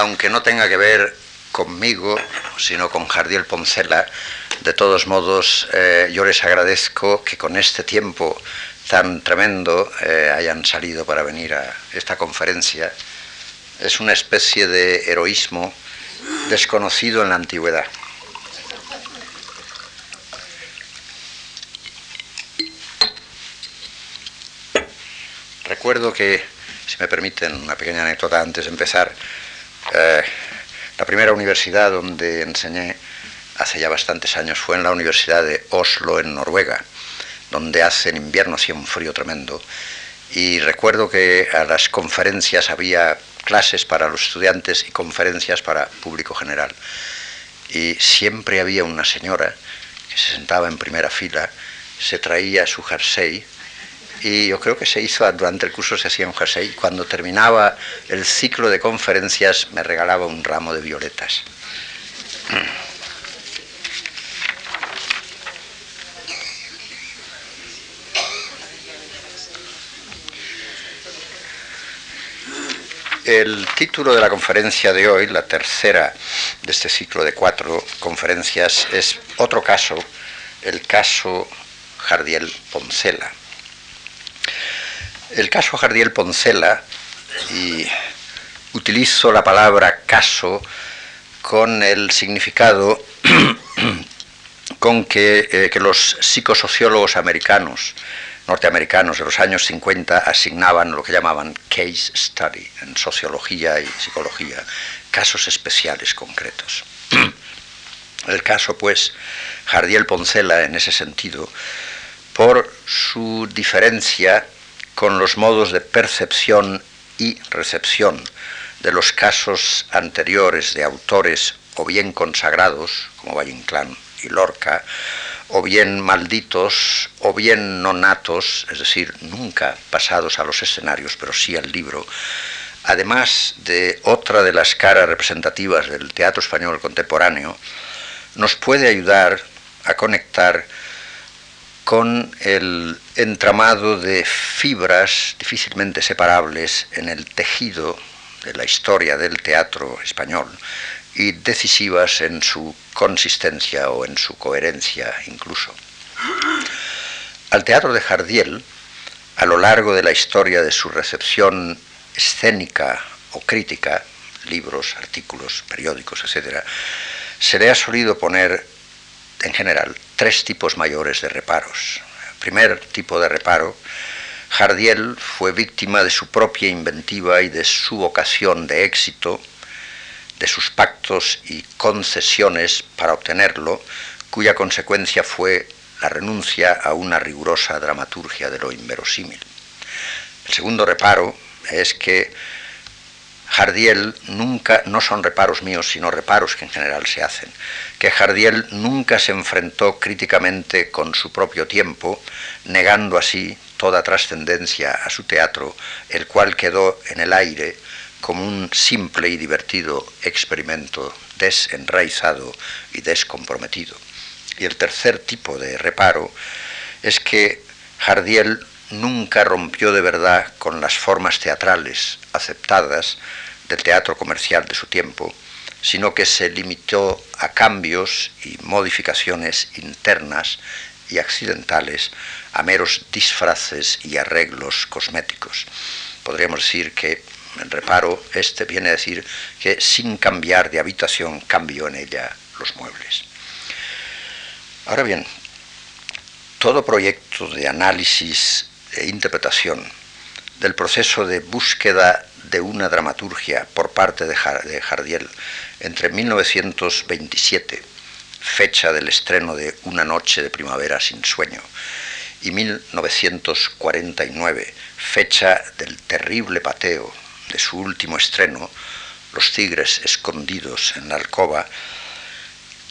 aunque no tenga que ver conmigo, sino con Jardiel Poncela, de todos modos, eh, yo les agradezco que con este tiempo tan tremendo eh, hayan salido para venir a esta conferencia. Es una especie de heroísmo desconocido en la antigüedad. Recuerdo que, si me permiten una pequeña anécdota antes de empezar, eh, la primera universidad donde enseñé hace ya bastantes años fue en la Universidad de Oslo, en Noruega, donde hace en invierno hacía un frío tremendo. Y recuerdo que a las conferencias había clases para los estudiantes y conferencias para público general. Y siempre había una señora que se sentaba en primera fila, se traía su jersey, y yo creo que se hizo durante el curso se hacía un jersey. Cuando terminaba el ciclo de conferencias me regalaba un ramo de violetas. El título de la conferencia de hoy, la tercera de este ciclo de cuatro conferencias, es otro caso, el caso Jardiel Poncela. El caso Jardiel Poncela, y utilizo la palabra caso con el significado con que, eh, que los psicosociólogos americanos norteamericanos de los años 50 asignaban lo que llamaban case study en sociología y psicología, casos especiales concretos. El caso, pues, Jardiel Poncela en ese sentido, por su diferencia con los modos de percepción y recepción de los casos anteriores de autores o bien consagrados, como Valle Inclán y Lorca, o bien malditos, o bien no natos, es decir, nunca pasados a los escenarios, pero sí al libro, además de otra de las caras representativas del teatro español contemporáneo, nos puede ayudar a conectar con el entramado de fibras difícilmente separables en el tejido de la historia del teatro español y decisivas en su consistencia o en su coherencia incluso. Al teatro de Jardiel, a lo largo de la historia de su recepción escénica o crítica, libros, artículos, periódicos, etc., se le ha solido poner, en general, tres tipos mayores de reparos. primer tipo de reparo, Jardiel fue víctima de su propia inventiva y de su vocación de éxito de sus pactos y concesiones para obtenerlo, cuya consecuencia fue la renuncia a una rigurosa dramaturgia de lo inverosímil. El segundo reparo es que Jardiel nunca, no son reparos míos, sino reparos que en general se hacen, que Jardiel nunca se enfrentó críticamente con su propio tiempo, negando así toda trascendencia a su teatro, el cual quedó en el aire como un simple y divertido experimento desenraizado y descomprometido. Y el tercer tipo de reparo es que Jardiel nunca rompió de verdad con las formas teatrales aceptadas del teatro comercial de su tiempo, sino que se limitó a cambios y modificaciones internas y accidentales, a meros disfraces y arreglos cosméticos. Podríamos decir que el reparo este viene a decir que sin cambiar de habitación cambió en ella los muebles. Ahora bien, todo proyecto de análisis e interpretación del proceso de búsqueda de una dramaturgia por parte de Jardiel entre 1927, fecha del estreno de Una noche de primavera sin sueño, y 1949, fecha del terrible pateo de su último estreno, Los tigres escondidos en la alcoba,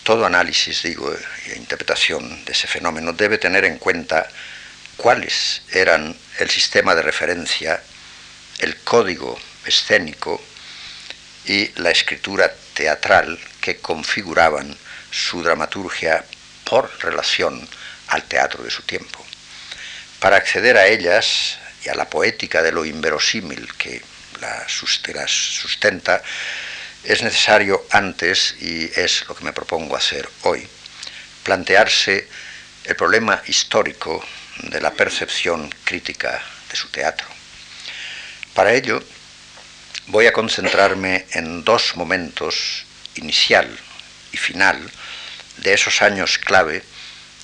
todo análisis, digo, e interpretación de ese fenómeno debe tener en cuenta cuáles eran el sistema de referencia, el código escénico y la escritura teatral que configuraban su dramaturgia por relación al teatro de su tiempo. Para acceder a ellas y a la poética de lo inverosímil que la, sustenta, es necesario antes, y es lo que me propongo hacer hoy, plantearse el problema histórico de la percepción crítica de su teatro. Para ello, voy a concentrarme en dos momentos, inicial y final, de esos años clave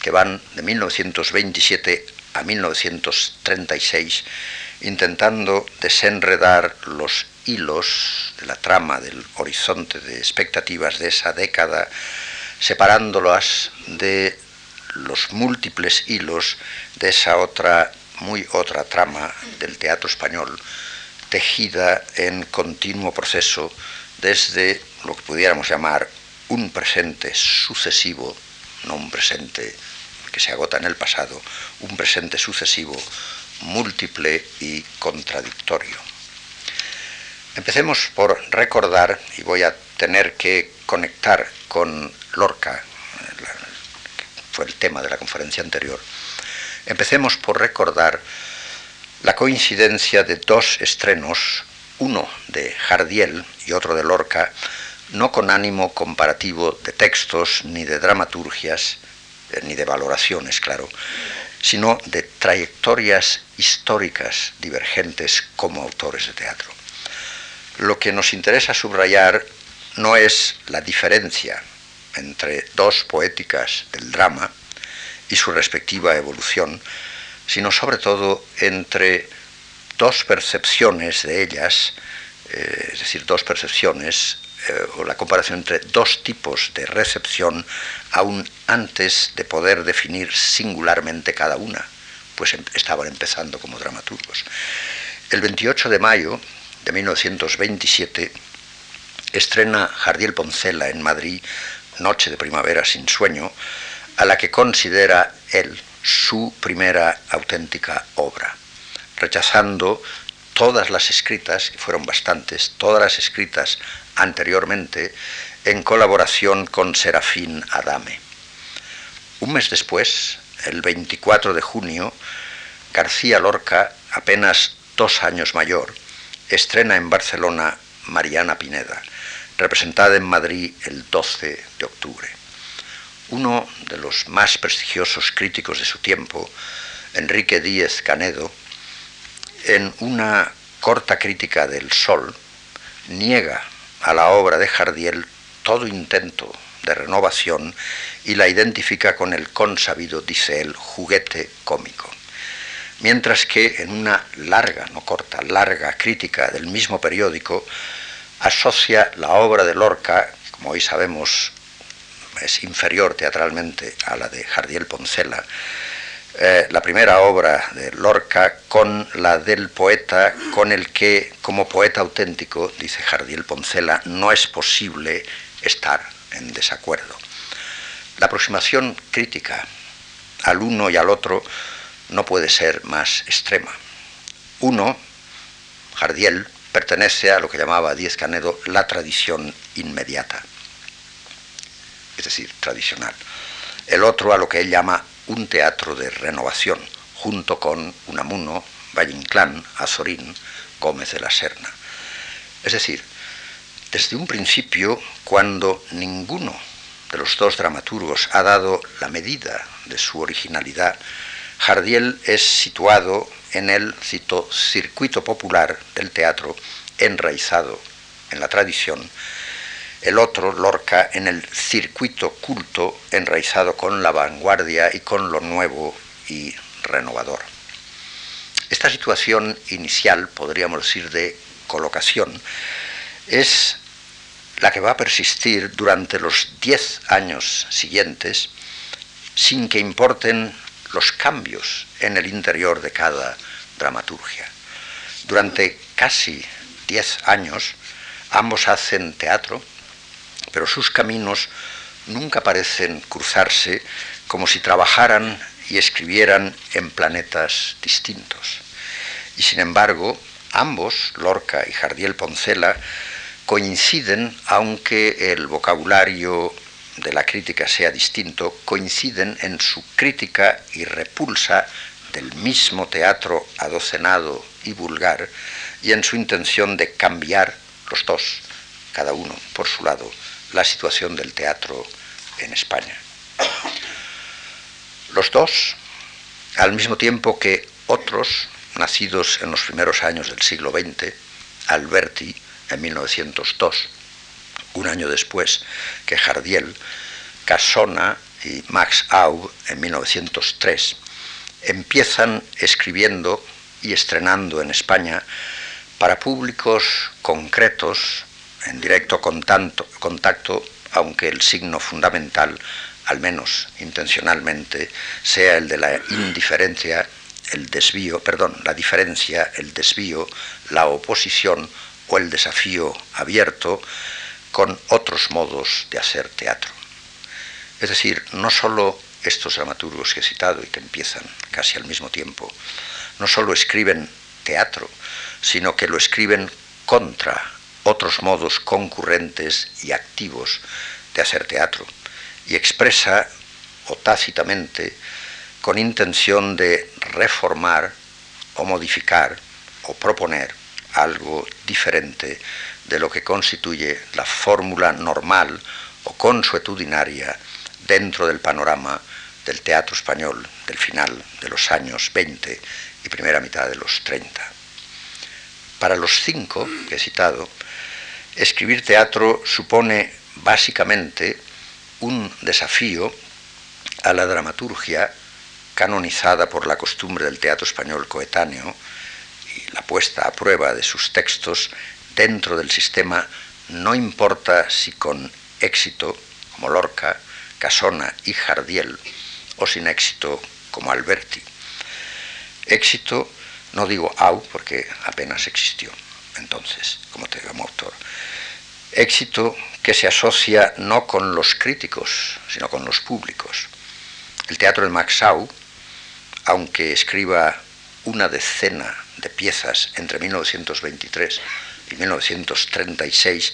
que van de 1927 a 1936, intentando desenredar los hilos de la trama del horizonte de expectativas de esa década, separándolas de los múltiples hilos de esa otra, muy otra trama del teatro español, tejida en continuo proceso desde lo que pudiéramos llamar un presente sucesivo, no un presente que se agota en el pasado, un presente sucesivo, múltiple y contradictorio. Empecemos por recordar, y voy a tener que conectar con Lorca, que fue el tema de la conferencia anterior, empecemos por recordar la coincidencia de dos estrenos, uno de Jardiel y otro de Lorca, no con ánimo comparativo de textos ni de dramaturgias, eh, ni de valoraciones, claro, sino de trayectorias históricas divergentes como autores de teatro. Lo que nos interesa subrayar no es la diferencia entre dos poéticas del drama y su respectiva evolución, sino sobre todo entre dos percepciones de ellas, eh, es decir, dos percepciones eh, o la comparación entre dos tipos de recepción aún antes de poder definir singularmente cada una, pues em, estaban empezando como dramaturgos. El 28 de mayo de 1927 estrena Jardiel Poncela en Madrid Noche de Primavera sin Sueño, a la que considera él su primera auténtica obra, rechazando todas las escritas, que fueron bastantes, todas las escritas anteriormente en colaboración con Serafín Adame. Un mes después, el 24 de junio, García Lorca, apenas dos años mayor, estrena en Barcelona Mariana Pineda, representada en Madrid el 12 de octubre. Uno de los más prestigiosos críticos de su tiempo, Enrique Díez Canedo, en una corta crítica del Sol, niega a la obra de Jardiel todo intento de renovación y la identifica con el consabido, dice él, juguete cómico. Mientras que en una larga, no corta, larga crítica del mismo periódico, asocia la obra de Lorca, como hoy sabemos es inferior teatralmente a la de Jardiel Poncela, eh, la primera obra de Lorca con la del poeta con el que, como poeta auténtico, dice Jardiel Poncela, no es posible estar en desacuerdo. La aproximación crítica al uno y al otro no puede ser más extrema. Uno, Jardiel, pertenece a lo que llamaba Díez Canedo la tradición inmediata, es decir, tradicional. El otro a lo que él llama un teatro de renovación, junto con Unamuno, Valle Inclán, Azorín, Gómez de la Serna. Es decir, desde un principio, cuando ninguno de los dos dramaturgos ha dado la medida de su originalidad, Jardiel es situado en el, cito, circuito popular del teatro enraizado en la tradición el otro, Lorca, en el circuito culto enraizado con la vanguardia y con lo nuevo y renovador. Esta situación inicial, podríamos decir, de colocación, es la que va a persistir durante los diez años siguientes sin que importen los cambios en el interior de cada dramaturgia. Durante casi diez años ambos hacen teatro, pero sus caminos nunca parecen cruzarse como si trabajaran y escribieran en planetas distintos. Y sin embargo, ambos, Lorca y Jardiel Poncela, coinciden, aunque el vocabulario de la crítica sea distinto, coinciden en su crítica y repulsa del mismo teatro adocenado y vulgar y en su intención de cambiar los dos cada uno por su lado, la situación del teatro en España. Los dos, al mismo tiempo que otros, nacidos en los primeros años del siglo XX, Alberti en 1902, un año después que Jardiel, Casona y Max Aub en 1903, empiezan escribiendo y estrenando en España para públicos concretos, en directo contacto, aunque el signo fundamental, al menos intencionalmente, sea el de la indiferencia, el desvío, perdón, la diferencia, el desvío, la oposición o el desafío abierto con otros modos de hacer teatro. Es decir, no solo estos dramaturgos que he citado y que empiezan casi al mismo tiempo, no solo escriben teatro, sino que lo escriben contra otros modos concurrentes y activos de hacer teatro, y expresa, o tácitamente, con intención de reformar o modificar o proponer algo diferente de lo que constituye la fórmula normal o consuetudinaria dentro del panorama del teatro español del final de los años 20 y primera mitad de los 30. Para los cinco que he citado, escribir teatro supone básicamente un desafío a la dramaturgia canonizada por la costumbre del teatro español coetáneo y la puesta a prueba de sus textos dentro del sistema no importa si con éxito, como Lorca, Casona y Jardiel, o sin éxito como Alberti. Éxito, no digo au porque apenas existió entonces como, como autor. Éxito que se asocia no con los críticos, sino con los públicos. El teatro de Maxau, aunque escriba una decena de piezas entre 1923 y 1936,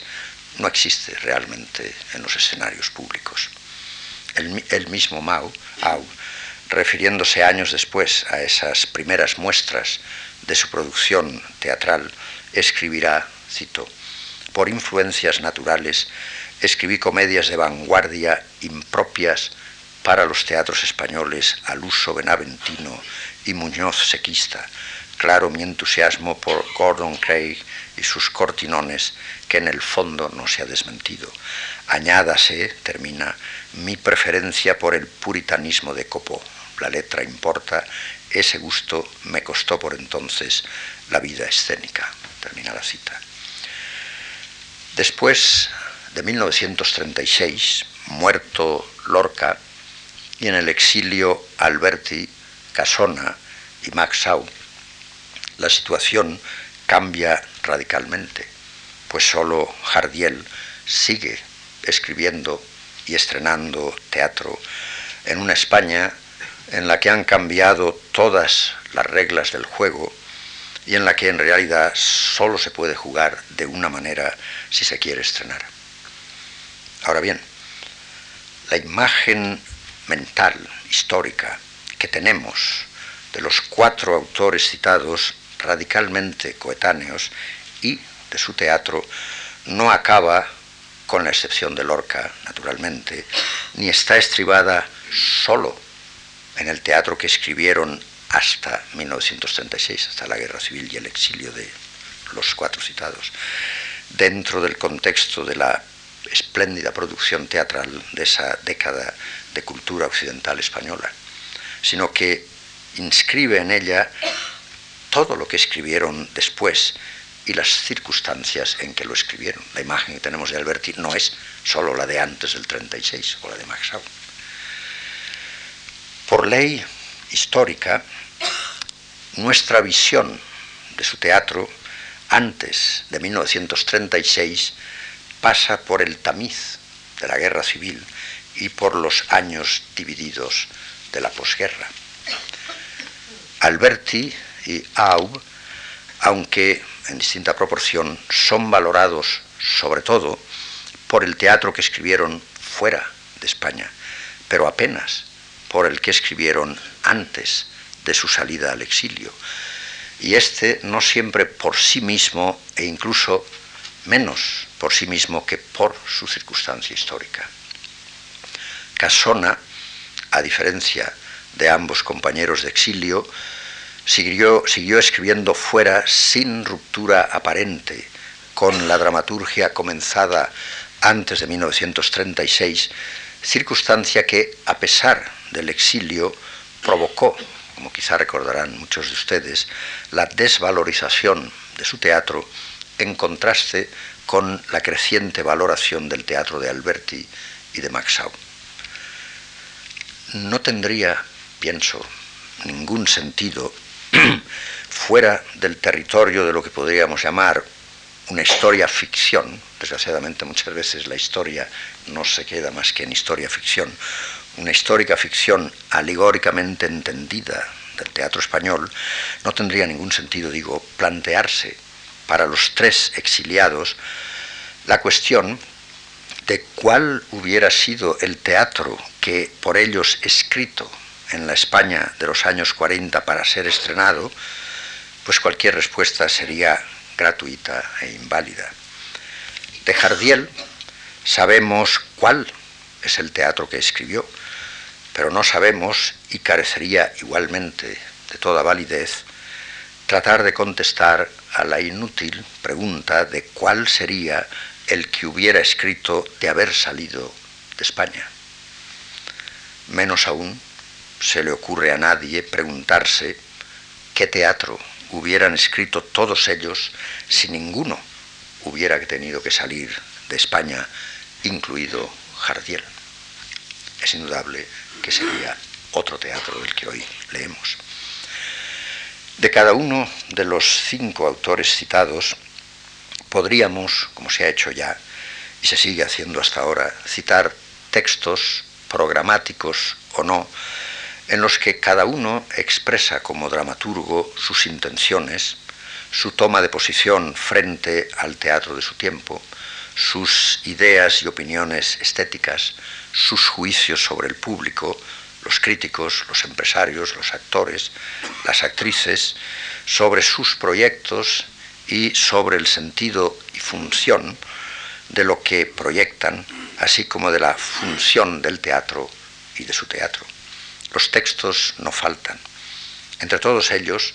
no existe realmente en los escenarios públicos el, mismo Mao, refiriéndose años después a esas primeras muestras de su producción teatral, escribirá, cito, por influencias naturales, escribí comedias de vanguardia impropias para los teatros españoles al uso benaventino y Muñoz sequista. Claro mi entusiasmo por Gordon Craig y sus cortinones, que en el fondo no se ha desmentido. Añádase, termina, mi preferencia por el puritanismo de Copo. La letra importa, ese gusto me costó por entonces la vida escénica. Termina la cita. Después de 1936, muerto Lorca, y en el exilio Alberti, Casona y Maxau, la situación cambia radicalmente, pues solo Jardiel sigue escribiendo y estrenando teatro en una España en la que han cambiado todas las reglas del juego y en la que en realidad solo se puede jugar de una manera si se quiere estrenar. Ahora bien, la imagen mental, histórica, que tenemos de los cuatro autores citados radicalmente coetáneos y de su teatro no acaba con la excepción de Lorca, naturalmente, ni está estribada solo en el teatro que escribieron hasta 1936, hasta la Guerra Civil y el exilio de los cuatro citados, dentro del contexto de la espléndida producción teatral de esa década de cultura occidental española, sino que inscribe en ella todo lo que escribieron después y las circunstancias en que lo escribieron. La imagen que tenemos de Alberti no es solo la de antes del 36 o la de Maxau. Por ley histórica, nuestra visión de su teatro antes de 1936 pasa por el tamiz de la guerra civil y por los años divididos de la posguerra. Alberti y Aub, aunque en distinta proporción, son valorados sobre todo por el teatro que escribieron fuera de España, pero apenas por el que escribieron antes de su salida al exilio. Y este no siempre por sí mismo e incluso menos por sí mismo que por su circunstancia histórica. Casona, a diferencia de ambos compañeros de exilio, siguió, siguió escribiendo fuera sin ruptura aparente con la dramaturgia comenzada antes de 1936, circunstancia que, a pesar del exilio, provocó, como quizá recordarán muchos de ustedes, la desvalorización de su teatro en contraste con la creciente valoración del teatro de Alberti y de Maxau. No tendría, pienso, ningún sentido fuera del territorio de lo que podríamos llamar una historia ficción, desgraciadamente muchas veces la historia no se queda más que en historia ficción, una histórica ficción alegóricamente entendida del teatro español, no tendría ningún sentido, digo, plantearse para los tres exiliados la cuestión de cuál hubiera sido el teatro que por ellos escrito en la España de los años 40 para ser estrenado, pues cualquier respuesta sería gratuita e inválida. De Jardiel sabemos cuál es el teatro que escribió, pero no sabemos, y carecería igualmente de toda validez, tratar de contestar a la inútil pregunta de cuál sería el que hubiera escrito de haber salido de España. Menos aún se le ocurre a nadie preguntarse qué teatro hubieran escrito todos ellos si ninguno hubiera tenido que salir de España, incluido Jardiel. Es indudable que sería otro teatro del que hoy leemos. De cada uno de los cinco autores citados, podríamos, como se ha hecho ya y se sigue haciendo hasta ahora, citar textos programáticos o no, en los que cada uno expresa como dramaturgo sus intenciones, su toma de posición frente al teatro de su tiempo, sus ideas y opiniones estéticas, sus juicios sobre el público, los críticos, los empresarios, los actores, las actrices, sobre sus proyectos y sobre el sentido y función de lo que proyectan, así como de la función del teatro y de su teatro. Los textos no faltan. Entre todos ellos,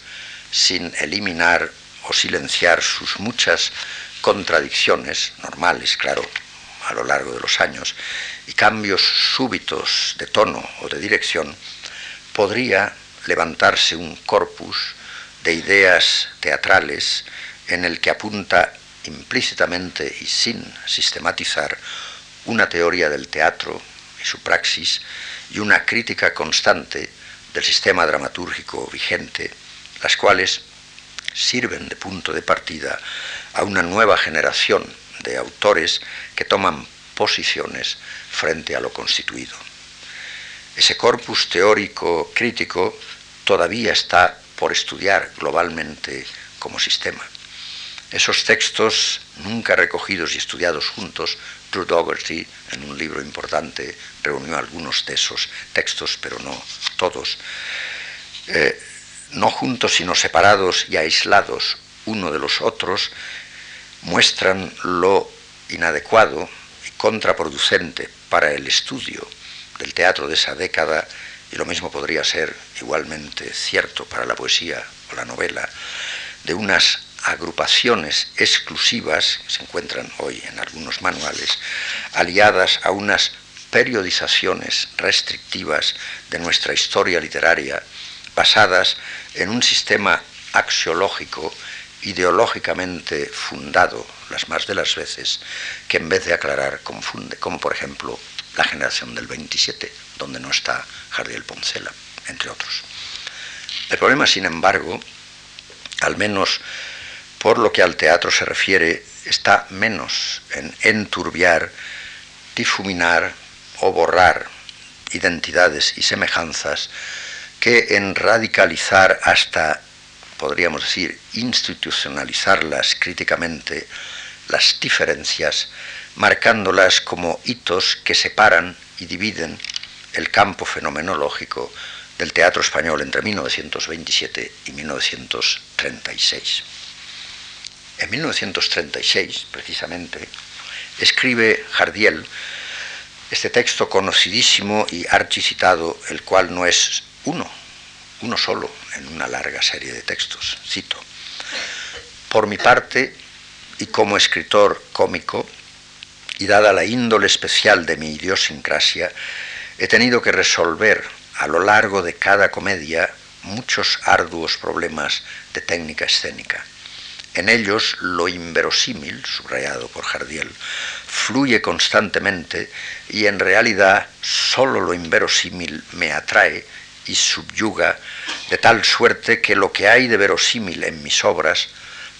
sin eliminar o silenciar sus muchas contradicciones, normales, claro, a lo largo de los años, y cambios súbitos de tono o de dirección, podría levantarse un corpus de ideas teatrales en el que apunta implícitamente y sin sistematizar una teoría del teatro y su praxis y una crítica constante del sistema dramatúrgico vigente, las cuales sirven de punto de partida a una nueva generación de autores que toman posiciones frente a lo constituido. Ese corpus teórico crítico todavía está por estudiar globalmente como sistema. Esos textos, nunca recogidos y estudiados juntos, Drew Dougherty, en un libro importante, reunió algunos de esos textos, pero no todos, eh, no juntos sino separados y aislados uno de los otros, muestran lo inadecuado y contraproducente para el estudio del teatro de esa década, y lo mismo podría ser igualmente cierto para la poesía o la novela, de unas agrupaciones exclusivas, que se encuentran hoy en algunos manuales, aliadas a unas periodizaciones restrictivas de nuestra historia literaria, basadas en un sistema axiológico ideológicamente fundado las más de las veces, que en vez de aclarar confunde, como por ejemplo la generación del 27, donde no está Jardiel Poncela, entre otros. El problema, sin embargo, al menos por lo que al teatro se refiere, está menos en enturbiar, difuminar o borrar identidades y semejanzas que en radicalizar hasta, podríamos decir, institucionalizarlas críticamente, las diferencias, marcándolas como hitos que separan y dividen el campo fenomenológico del teatro español entre 1927 y 1936. En 1936, precisamente, escribe Jardiel este texto conocidísimo y archicitado, el cual no es uno, uno solo en una larga serie de textos. Cito, por mi parte, y como escritor cómico, y dada la índole especial de mi idiosincrasia, he tenido que resolver a lo largo de cada comedia muchos arduos problemas de técnica escénica. En ellos lo inverosímil, subrayado por Jardiel, fluye constantemente y en realidad solo lo inverosímil me atrae y subyuga de tal suerte que lo que hay de verosímil en mis obras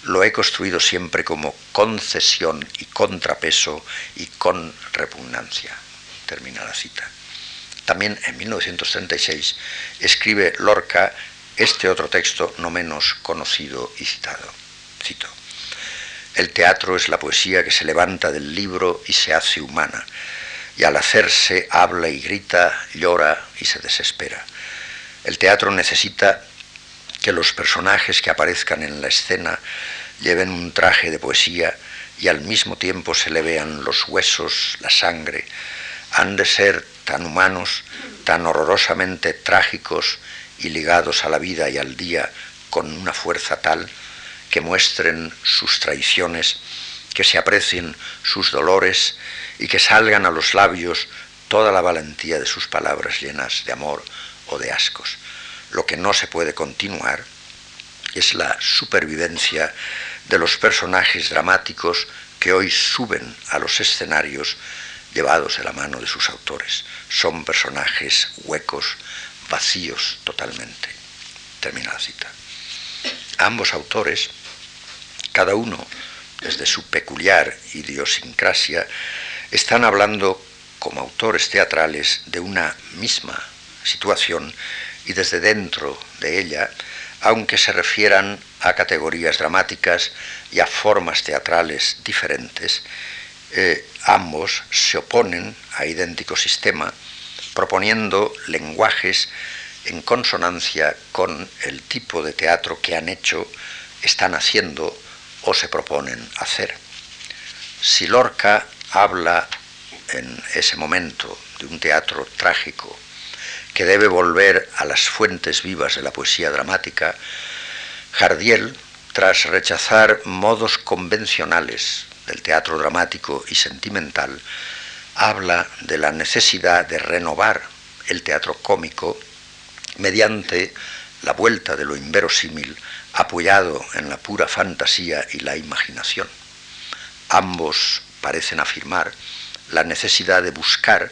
lo he construido siempre como concesión y contrapeso y con repugnancia. Termina la cita. También en 1936 escribe Lorca este otro texto no menos conocido y citado. Cito. El teatro es la poesía que se levanta del libro y se hace humana, y al hacerse habla y grita, llora y se desespera. El teatro necesita que los personajes que aparezcan en la escena lleven un traje de poesía y al mismo tiempo se le vean los huesos, la sangre, han de ser tan humanos, tan horrorosamente trágicos y ligados a la vida y al día con una fuerza tal que muestren sus traiciones, que se aprecien sus dolores y que salgan a los labios toda la valentía de sus palabras llenas de amor o de ascos. Lo que no se puede continuar es la supervivencia de los personajes dramáticos que hoy suben a los escenarios llevados de la mano de sus autores. Son personajes huecos, vacíos totalmente. Termina la cita. Ambos autores, cada uno desde su peculiar idiosincrasia, están hablando como autores teatrales de una misma situación y desde dentro de ella aunque se refieran a categorías dramáticas y a formas teatrales diferentes, eh, ambos se oponen a idéntico sistema, proponiendo lenguajes en consonancia con el tipo de teatro que han hecho, están haciendo o se proponen hacer. Si Lorca habla en ese momento de un teatro trágico, que debe volver a las fuentes vivas de la poesía dramática, Jardiel, tras rechazar modos convencionales del teatro dramático y sentimental, habla de la necesidad de renovar el teatro cómico mediante la vuelta de lo inverosímil apoyado en la pura fantasía y la imaginación. Ambos parecen afirmar la necesidad de buscar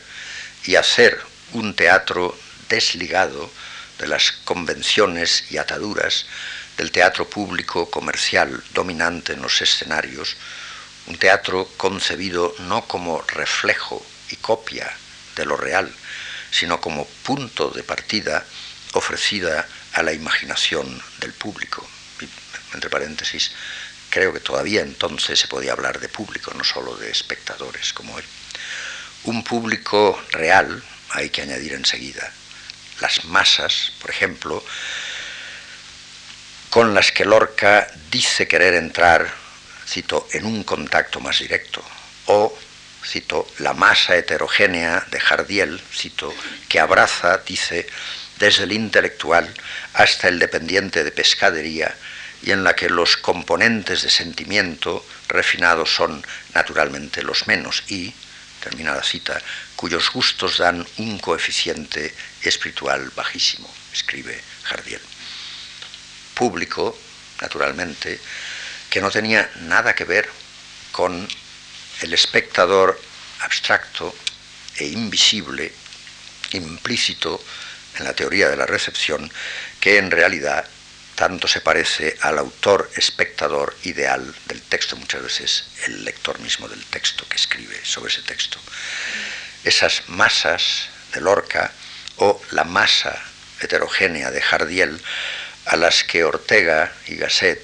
y hacer un teatro desligado de las convenciones y ataduras del teatro público comercial dominante en los escenarios, un teatro concebido no como reflejo y copia de lo real, sino como punto de partida ofrecida a la imaginación del público. entre paréntesis, creo que todavía entonces se podía hablar de público, no solo de espectadores como él. Un público real, hay que añadir enseguida, las masas, por ejemplo, con las que Lorca dice querer entrar, cito, en un contacto más directo, o, cito, la masa heterogénea de Jardiel, cito, que abraza, dice, desde el intelectual hasta el dependiente de pescadería, y en la que los componentes de sentimiento refinados son naturalmente los menos. Y, termina la cita, cuyos gustos dan un coeficiente espiritual bajísimo, escribe Jardiel. Público, naturalmente, que no tenía nada que ver con el espectador abstracto e invisible, implícito en la teoría de la recepción, que en realidad tanto se parece al autor espectador ideal del texto, muchas veces el lector mismo del texto que escribe sobre ese texto. Esas masas de Lorca o la masa heterogénea de Jardiel a las que Ortega y Gasset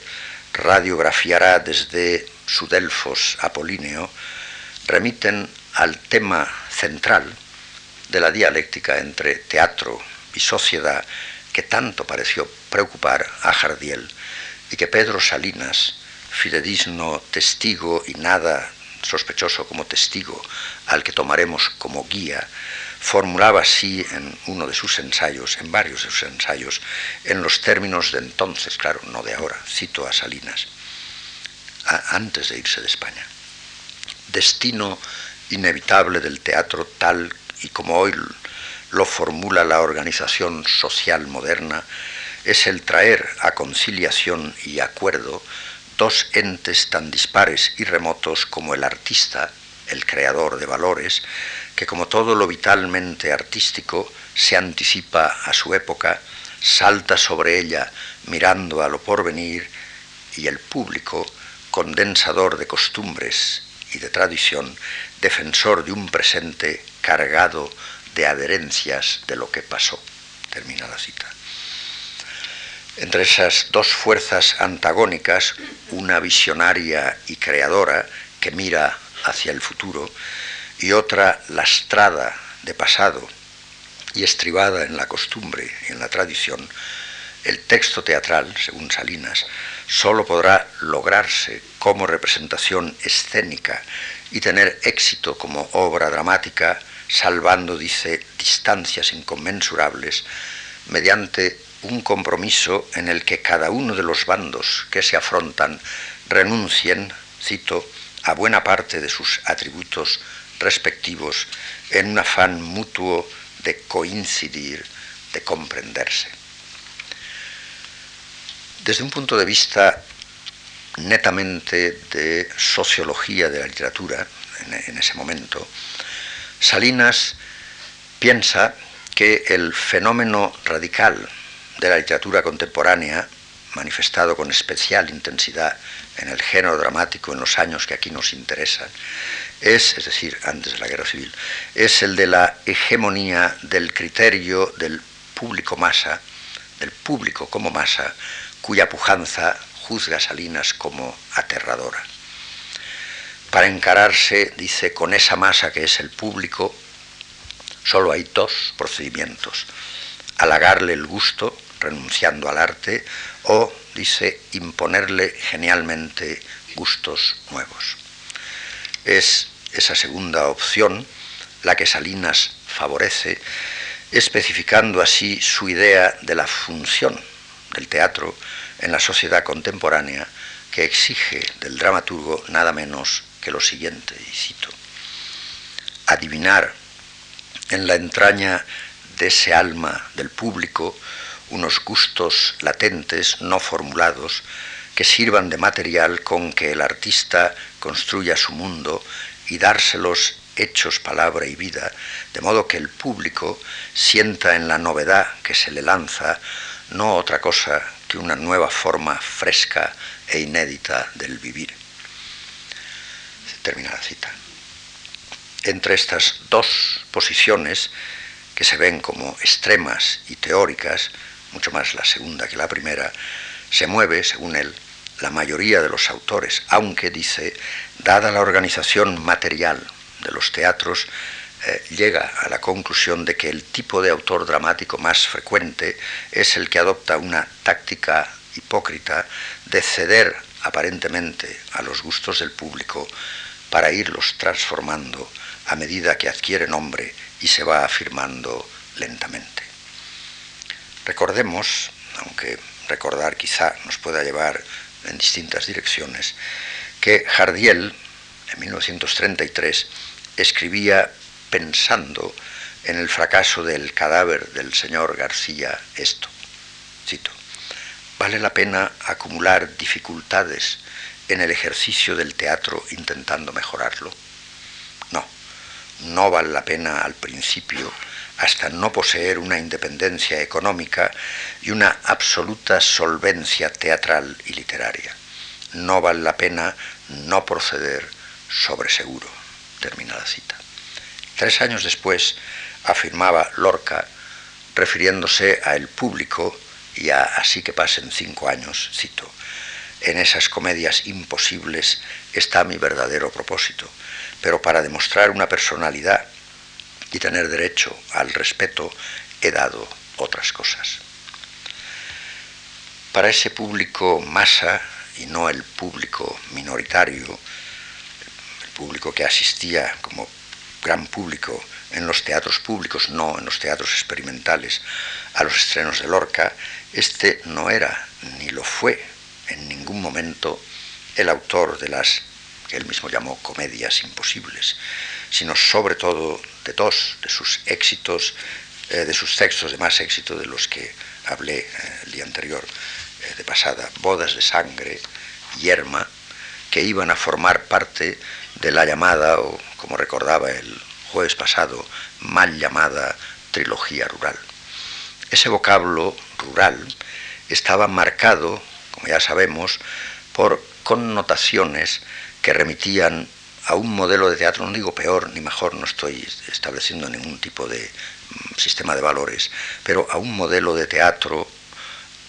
radiografiará desde su Delfos apolíneo, remiten al tema central de la dialéctica entre teatro y sociedad que tanto pareció preocupar a Jardiel y que Pedro Salinas fidedigno testigo y nada sospechoso como testigo al que tomaremos como guía, formulaba así en uno de sus ensayos, en varios de sus ensayos, en los términos de entonces, claro, no de ahora, cito a Salinas, antes de irse de España. Destino inevitable del teatro tal y como hoy lo formula la organización social moderna, es el traer a conciliación y acuerdo dos entes tan dispares y remotos como el artista, el creador de valores, que como todo lo vitalmente artístico se anticipa a su época, salta sobre ella mirando a lo porvenir, y el público, condensador de costumbres y de tradición, defensor de un presente cargado de adherencias de lo que pasó. Termina la cita. Entre esas dos fuerzas antagónicas, una visionaria y creadora que mira hacia el futuro y otra lastrada de pasado y estribada en la costumbre y en la tradición, el texto teatral, según Salinas, sólo podrá lograrse como representación escénica y tener éxito como obra dramática, salvando, dice, distancias inconmensurables, mediante un compromiso en el que cada uno de los bandos que se afrontan renuncien, cito, a buena parte de sus atributos respectivos en un afán mutuo de coincidir, de comprenderse. Desde un punto de vista netamente de sociología de la literatura, en, ese momento, Salinas piensa que el fenómeno radical de la literatura contemporánea, manifestado con especial intensidad en el género dramático en los años que aquí nos interesan, es, es decir, antes de la guerra civil, es el de la hegemonía del criterio del público masa, del público como masa, cuya pujanza juzga Salinas como aterradora. Para encararse, dice, con esa masa que es el público, solo hay dos procedimientos. Halagarle el gusto, renunciando al arte, o, dice, imponerle genialmente gustos nuevos. Es esa segunda opción la que Salinas favorece, especificando así su idea de la función del teatro en la sociedad contemporánea que exige del dramaturgo nada menos que lo siguiente, y cito, adivinar en la entraña de ese alma del público unos gustos latentes, no formulados, que sirvan de material con que el artista construya su mundo y dárselos hechos palabra y vida, de modo que el público sienta en la novedad que se le lanza no otra cosa que una nueva forma fresca e inédita del vivir. Termina la cita. Entre estas dos posiciones, que se ven como extremas y teóricas, mucho más la segunda que la primera, se mueve, según él, la mayoría de los autores, aunque dice, dada la organización material de los teatros, eh, llega a la conclusión de que el tipo de autor dramático más frecuente es el que adopta una táctica hipócrita de ceder aparentemente a los gustos del público para irlos transformando a medida que adquiere nombre y se va afirmando lentamente. Recordemos, aunque recordar quizá nos pueda llevar en distintas direcciones, que Jardiel, en 1933, escribía pensando en el fracaso del cadáver del señor García esto. Cito, ¿vale la pena acumular dificultades en el ejercicio del teatro intentando mejorarlo? No, no vale la pena al principio hasta no poseer una independencia económica y una absoluta solvencia teatral y literaria. No vale la pena no proceder sobre seguro. Termina la cita. Tres años después afirmaba Lorca, refiriéndose a el público y a así que pasen cinco años, cito, en esas comedias imposibles está mi verdadero propósito, pero para demostrar una personalidad y tener derecho al respeto, he dado otras cosas. Para ese público masa y no el público minoritario, el público que asistía como gran público en los teatros públicos, no en los teatros experimentales, a los estrenos de Lorca, este no era ni lo fue en ningún momento el autor de las que él mismo llamó comedias imposibles, sino sobre todo de dos de sus éxitos, eh, de sus textos de más éxito de los que hablé eh, el día anterior, eh, de pasada, Bodas de Sangre, Yerma, que iban a formar parte de la llamada, o como recordaba el jueves pasado, mal llamada trilogía rural. Ese vocablo rural estaba marcado, como ya sabemos, por connotaciones que remitían a un modelo de teatro, no digo peor ni mejor, no estoy estableciendo ningún tipo de mm, sistema de valores, pero a un modelo de teatro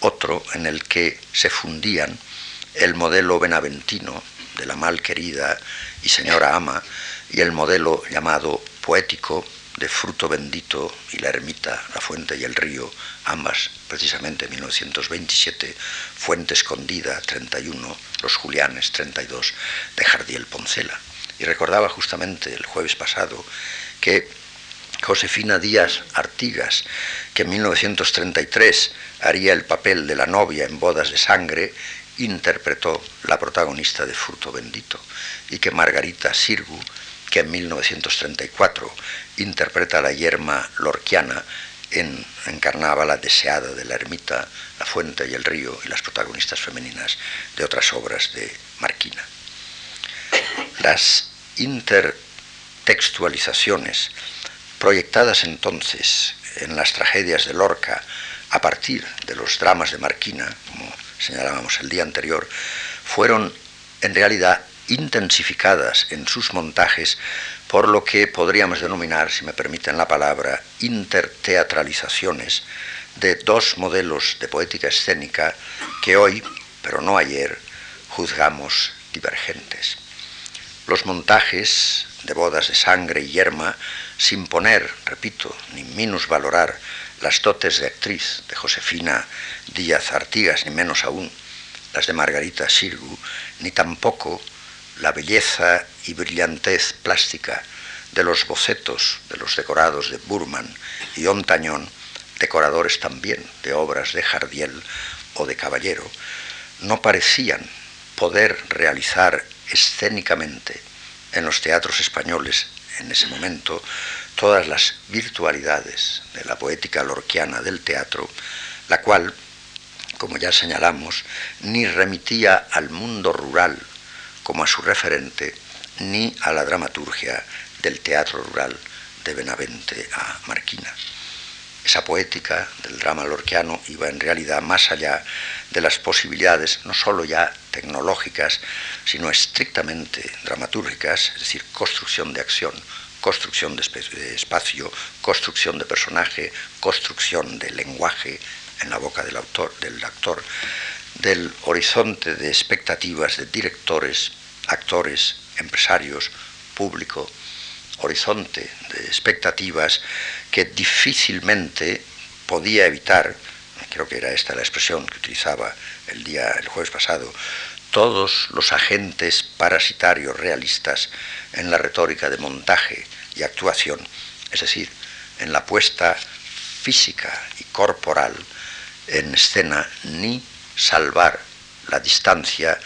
otro en el que se fundían el modelo benaventino de la mal querida y señora ama y el modelo llamado poético de Fruto Bendito y La Ermita, La Fuente y el Río, ambas precisamente 1927, Fuente Escondida 31, Los Julianes 32, de Jardiel Poncela. Y recordaba justamente el jueves pasado que Josefina Díaz Artigas, que en 1933 haría el papel de la novia en Bodas de Sangre, interpretó la protagonista de Fruto Bendito, y que Margarita Sirgu, que en 1934 interpreta a la yerma lorquiana, en, encarnaba la deseada de la ermita, la fuente y el río y las protagonistas femeninas de otras obras de Marquina. Las intertextualizaciones proyectadas entonces en las tragedias de Lorca a partir de los dramas de Marquina, como señalábamos el día anterior, fueron en realidad intensificadas en sus montajes por lo que podríamos denominar, si me permiten la palabra, interteatralizaciones de dos modelos de poética escénica que hoy, pero no ayer, juzgamos divergentes. Los montajes de bodas de sangre y yerma, sin poner, repito, ni minusvalorar las dotes de actriz de Josefina Díaz Artigas, ni menos aún las de Margarita Sirgu, ni tampoco la belleza y brillantez plástica de los bocetos de los decorados de Burman y Ontañón, decoradores también de obras de Jardiel o de Caballero, no parecían poder realizar escénicamente en los teatros españoles en ese momento todas las virtualidades de la poética lorquiana del teatro, la cual, como ya señalamos, ni remitía al mundo rural como a su referente, ni a la dramaturgia del teatro rural de Benavente a Marquina. Esa poética del drama lorquiano iba en realidad más allá de las posibilidades, no solo ya tecnológicas, sino estrictamente dramatúrgicas, es decir, construcción de acción, construcción de espacio, construcción de personaje, construcción de lenguaje en la boca del autor, del actor, del horizonte de expectativas de directores, actores, empresarios, público, horizonte de expectativas que difícilmente podía evitar, creo que era esta la expresión que utilizaba el día el jueves pasado, todos los agentes parasitarios realistas en la retórica de montaje y actuación, es decir, en la puesta física y corporal en escena, ni salvar la distancia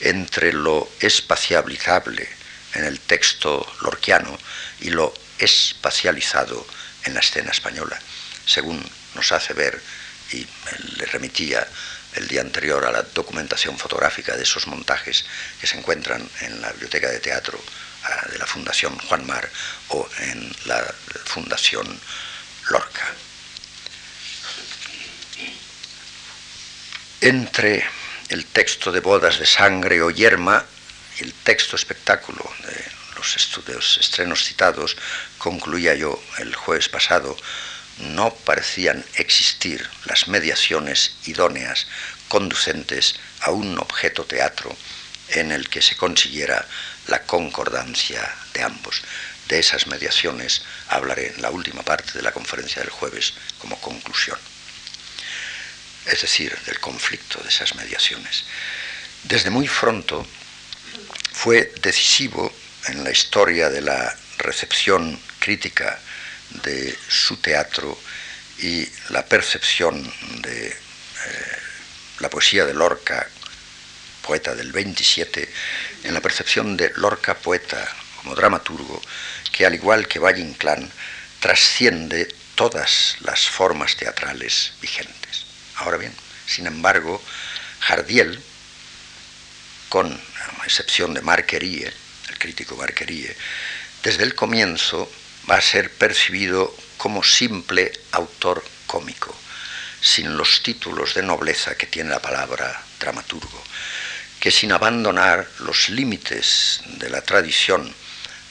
entre lo espacializable en el texto lorquiano y lo espacializado en la escena española, según nos hace ver, y le remitía el día anterior a la documentación fotográfica de esos montajes que se encuentran en la Biblioteca de Teatro de la Fundación Juan Mar o en la Fundación Lorca. Entre el texto de bodas de sangre o yerma y el texto espectáculo de los estudios estrenos citados, concluía yo el jueves pasado, no parecían existir las mediaciones idóneas conducentes a un objeto teatro en el que se consiguiera la concordancia de ambos. De esas mediaciones hablaré en la última parte de la conferencia del jueves como conclusión. Es decir, del conflicto de esas mediaciones. desde muy pronto fue decisivo en la historia de la recepción crítica de su teatro y la percepción de eh, la poesía de Lorca, poeta del 27, en la percepción de Lorca, poeta como dramaturgo, que al igual que Valle Inclán, trasciende todas las formas teatrales vigentes. Ahora bien, sin embargo, Jardiel, con excepción de Marquerie, el crítico Marquerie, desde el comienzo va a ser percibido como simple autor cómico, sin los títulos de nobleza que tiene la palabra dramaturgo, que sin abandonar los límites de la tradición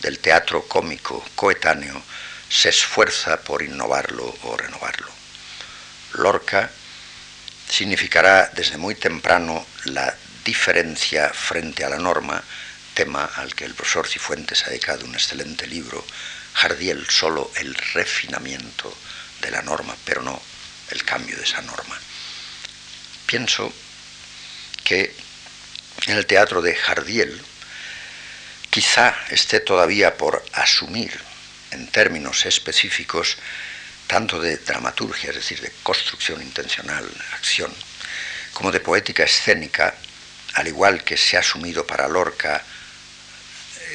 del teatro cómico coetáneo, se esfuerza por innovarlo o renovarlo. Lorca significará desde muy temprano la diferencia frente a la norma, tema al que el profesor Cifuentes ha dedicado un excelente libro, Jardiel solo el refinamiento de la norma, pero no el cambio de esa norma. Pienso que en el teatro de Jardiel quizá esté todavía por asumir en términos específicos tanto de dramaturgia, es decir, de construcción intencional, acción, como de poética escénica, al igual que se ha asumido para Lorca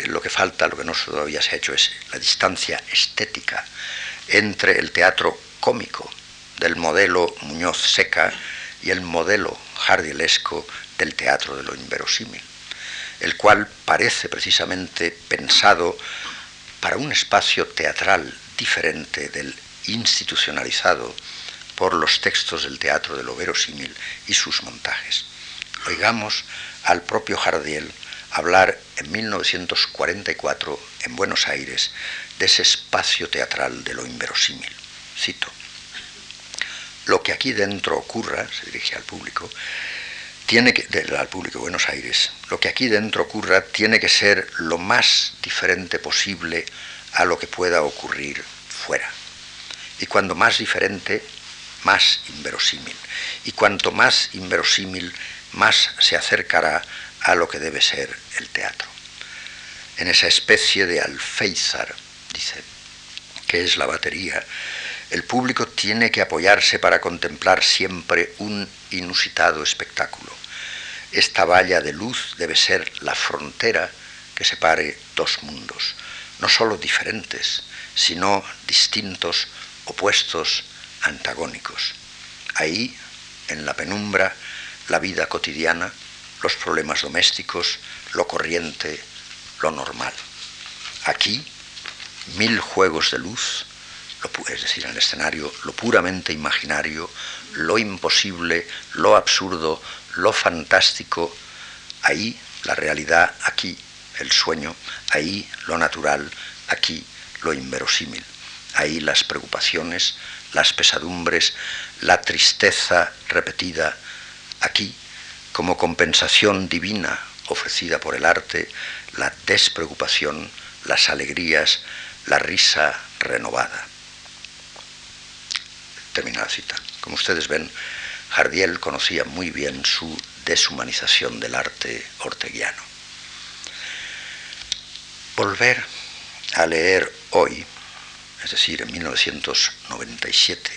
lo que falta, lo que no todavía se ha hecho es la distancia estética entre el teatro cómico del modelo Muñoz Seca y el modelo jardielesco del teatro de lo inverosímil, el cual parece precisamente pensado para un espacio teatral diferente del institucionalizado por los textos del teatro de lo verosímil y sus montajes. Oigamos al propio Jardiel hablar en 1944 en Buenos Aires de ese espacio teatral de lo inverosímil. Cito, lo que aquí dentro ocurra, se dirige al público, tiene que, al público de Buenos Aires, lo que aquí dentro ocurra tiene que ser lo más diferente posible a lo que pueda ocurrir fuera. Y cuando más diferente, más inverosímil. Y cuanto más inverosímil, más se acercará a lo que debe ser el teatro. En esa especie de alféizar, dice, que es la batería, el público tiene que apoyarse para contemplar siempre un inusitado espectáculo. Esta valla de luz debe ser la frontera que separe dos mundos, no sólo diferentes, sino distintos, opuestos, antagónicos. Ahí, en la penumbra, la vida cotidiana, los problemas domésticos, lo corriente, lo normal. Aquí, mil juegos de luz, es decir, en el escenario, lo puramente imaginario, lo imposible, lo absurdo, lo fantástico, ahí la realidad, aquí el sueño, ahí lo natural, aquí lo inverosímil, ahí las preocupaciones, las pesadumbres, la tristeza repetida, aquí como compensación divina ofrecida por el arte, la despreocupación, las alegrías, la risa renovada. Termina la cita. Como ustedes ven, Jardiel conocía muy bien su deshumanización del arte orteguiano. Volver a leer hoy, es decir, en 1997,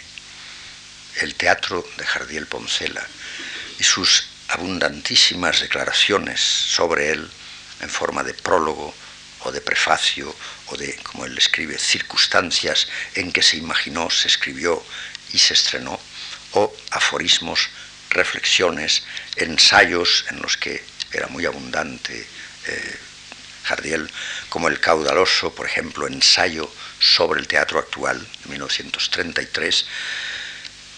el teatro de Jardiel Poncela y sus abundantísimas declaraciones sobre él en forma de prólogo o de prefacio o de, como él escribe, circunstancias en que se imaginó, se escribió y se estrenó, o aforismos, reflexiones, ensayos en los que era muy abundante eh, Jardiel, como el caudaloso, por ejemplo, ensayo sobre el teatro actual de 1933,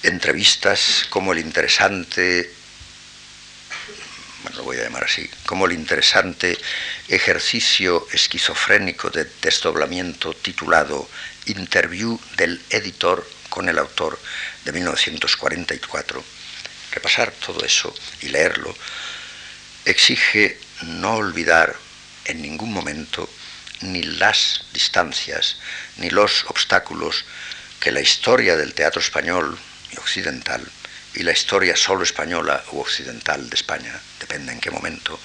entrevistas como el interesante bueno, lo voy a llamar así, como el interesante ejercicio esquizofrénico de desdoblamiento titulado Interview del editor con el autor de 1944. Repasar todo eso y leerlo exige no olvidar en ningún momento ni las distancias ni los obstáculos que la historia del teatro español y occidental y la historia solo española u occidental de España, depende en qué momento,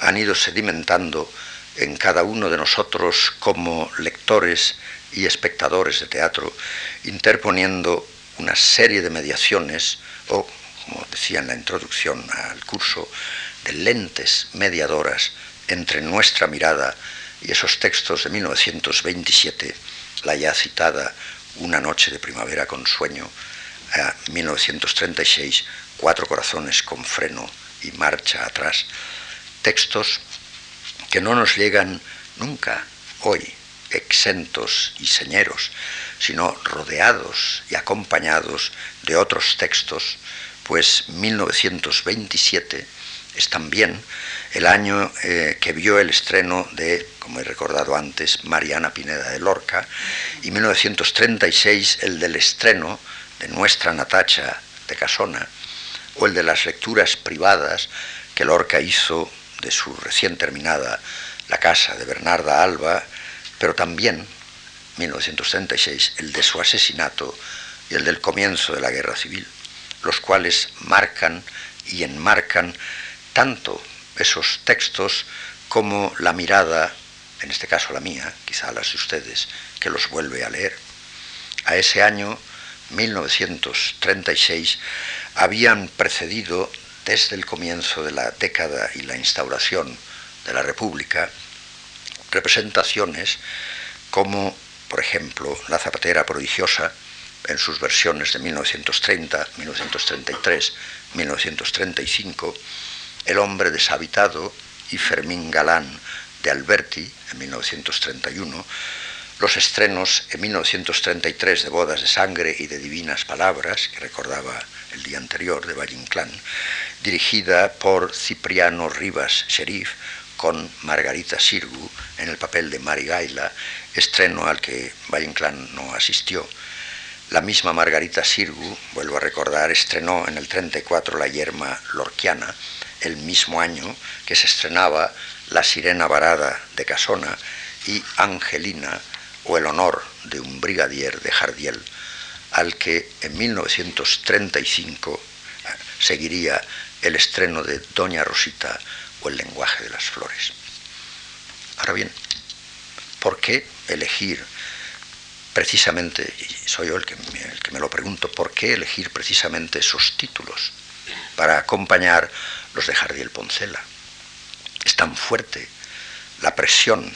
han ido sedimentando en cada uno de nosotros como lectores y espectadores de teatro, interponiendo una serie de mediaciones o, como decía en la introducción al curso, de lentes mediadoras entre nuestra mirada y esos textos de 1927, la ya citada Una noche de primavera con sueño, a 1936, Cuatro corazones con freno y marcha atrás, textos que no nos llegan nunca hoy exentos y señeros, sino rodeados y acompañados de otros textos, pues 1927 es también el año eh, que vio el estreno de, como he recordado antes, Mariana Pineda de Lorca, y 1936 el del estreno de nuestra Natacha de Casona, o el de las lecturas privadas que Lorca hizo de su recién terminada La casa de Bernarda Alba, pero también, 1936, el de su asesinato y el del comienzo de la guerra civil, los cuales marcan y enmarcan tanto esos textos como la mirada, en este caso la mía, quizá las de ustedes, que los vuelve a leer. A ese año, 1936, habían precedido, desde el comienzo de la década y la instauración de la República, representaciones como, por ejemplo, La Zapatera Prodigiosa, en sus versiones de 1930, 1933, 1935, el hombre deshabitado y Fermín Galán de Alberti en 1931, los estrenos en 1933 de Bodas de Sangre y de Divinas Palabras, que recordaba el día anterior de Valle Inclán, dirigida por Cipriano Rivas Sheriff con Margarita Sirgu en el papel de Mari Gaila, estreno al que Valle Inclán no asistió. La misma Margarita Sirgu, vuelvo a recordar, estrenó en el 34 La Yerma Lorquiana, el mismo año que se estrenaba La Sirena Varada de Casona y Angelina o El honor de un brigadier de Jardiel, al que en 1935 eh, seguiría el estreno de Doña Rosita o El lenguaje de las flores. Ahora bien, ¿por qué elegir precisamente, soy yo el que, el que me lo pregunto, ¿por qué elegir precisamente esos títulos para acompañar los de Jardiel Poncela. Es tan fuerte la presión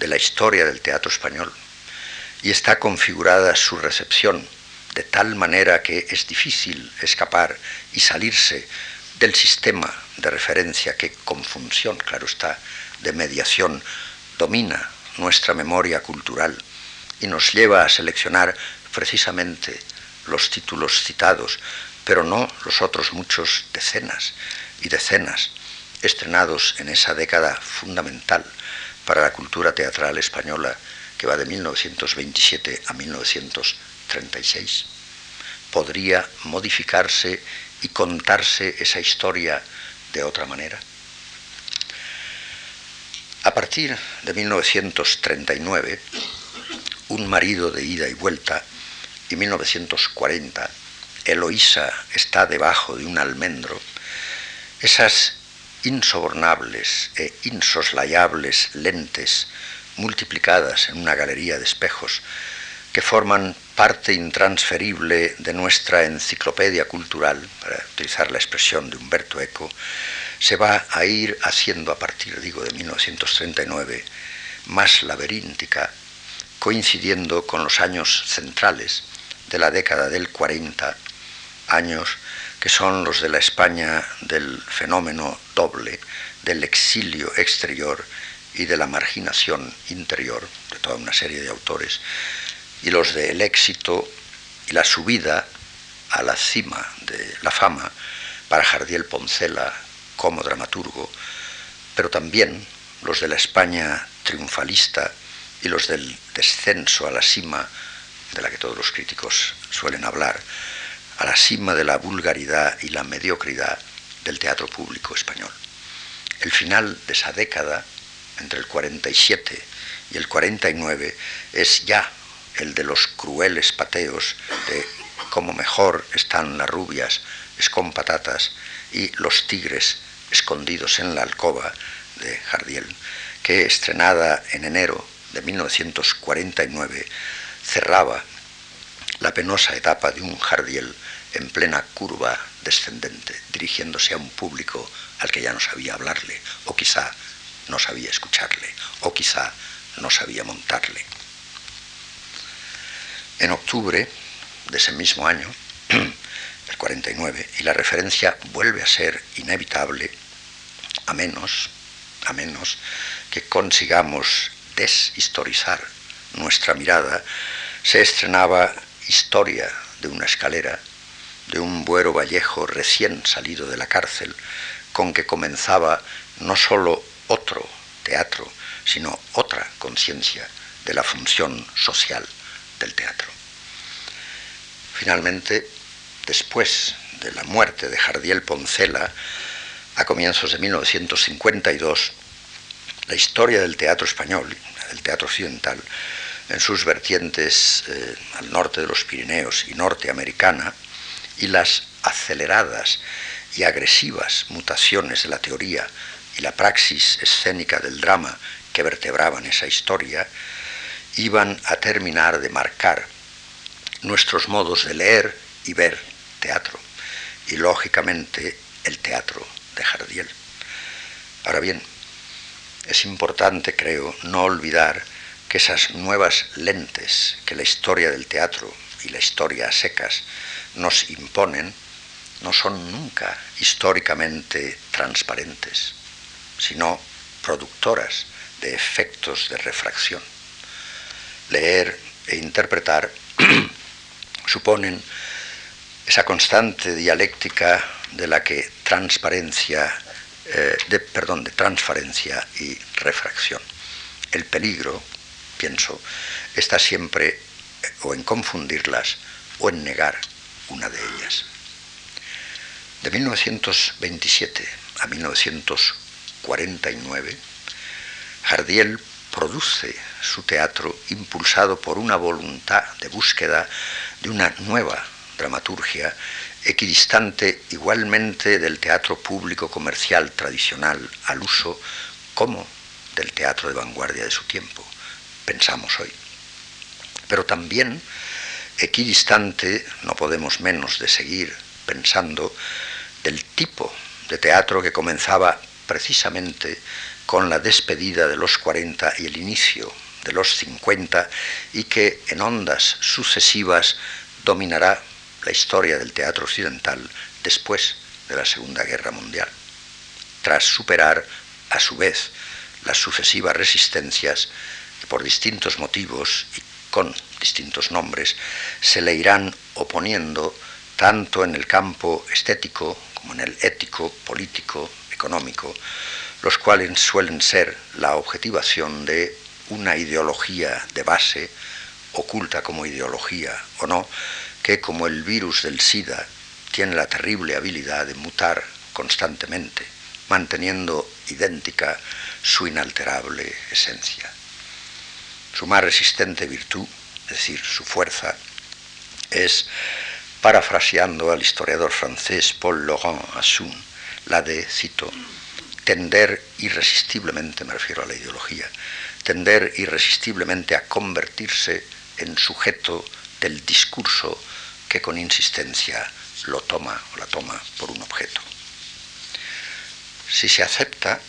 de la historia del teatro español y está configurada su recepción de tal manera que es difícil escapar y salirse del sistema de referencia que con función, claro está, de mediación domina nuestra memoria cultural y nos lleva a seleccionar precisamente los títulos citados, pero no los otros muchos decenas y decenas estrenados en esa década fundamental para la cultura teatral española que va de 1927 a 1936. ¿Podría modificarse y contarse esa historia de otra manera? A partir de 1939, Un marido de ida y vuelta, y 1940, Eloísa está debajo de un almendro, esas insobornables e insoslayables lentes multiplicadas en una galería de espejos que forman parte intransferible de nuestra enciclopedia cultural, para utilizar la expresión de Humberto Eco, se va a ir haciendo a partir, digo, de 1939, más laberíntica, coincidiendo con los años centrales de la década del 40, años que son los de la España del fenómeno doble, del exilio exterior y de la marginación interior, de toda una serie de autores, y los del éxito y la subida a la cima de la fama para Jardiel Poncela como dramaturgo, pero también los de la España triunfalista y los del descenso a la cima de la que todos los críticos suelen hablar, a la cima de la vulgaridad y la mediocridad del teatro público español. El final de esa década, entre el 47 y el 49, es ya el de los crueles pateos de cómo mejor están las rubias es con patatas y Los tigres escondidos en la alcoba de Jardiel, que estrenada en enero de 1949 cerraba la penosa etapa de un Jardiel en plena curva descendente, dirigiéndose a un público al que ya no sabía hablarle, o quizá no sabía escucharle, o quizá no sabía montarle. En octubre de ese mismo año, el 49, y la referencia vuelve a ser inevitable, a menos, a menos que consigamos deshistorizar nuestra mirada, se estrenaba Historia de una escalera de un buero vallejo recién salido de la cárcel, con que comenzaba no sólo otro teatro, sino otra conciencia de la función social del teatro. Finalmente, después de la muerte de Jardiel Poncela, a comienzos de 1952, la historia del teatro español, del teatro occidental, en sus vertientes eh, al norte de los Pirineos y norteamericana, y las aceleradas y agresivas mutaciones de la teoría y la praxis escénica del drama que vertebraban esa historia, iban a terminar de marcar nuestros modos de leer y ver teatro, y lógicamente el teatro de Jardiel. Ahora bien, es importante, creo, no olvidar que esas nuevas lentes que la historia del teatro y la historia a secas nos imponen no son nunca históricamente transparentes, sino productoras de efectos de refracción. Leer e interpretar suponen esa constante dialéctica de la que transparencia, eh, de, perdón, de transparencia y refracción. El peligro, pienso, está siempre o en confundirlas o en negar una de ellas. De 1927 a 1949, Jardiel produce su teatro impulsado por una voluntad de búsqueda de una nueva dramaturgia equidistante igualmente del teatro público comercial tradicional al uso como del teatro de vanguardia de su tiempo, pensamos hoy. Pero también equidistante, no podemos menos de seguir pensando, del tipo de teatro que comenzaba precisamente con la despedida de los 40 y el inicio de los 50 y que en ondas sucesivas dominará la historia del teatro occidental después de la Segunda Guerra Mundial, tras superar a su vez las sucesivas resistencias por distintos motivos y con distintos nombres se le irán oponiendo tanto en el campo estético como en el ético, político, económico, los cuales suelen ser la objetivación de una ideología de base, oculta como ideología o no, que como el virus del SIDA tiene la terrible habilidad de mutar constantemente, manteniendo idéntica su inalterable esencia. Su más resistente virtud, es decir, su fuerza, es, parafraseando al historiador francés Paul Laurent Assun, la de, cito, tender irresistiblemente, me refiero a la ideología, tender irresistiblemente a convertirse en sujeto del discurso que con insistencia lo toma o la toma por un objeto. Si se acepta,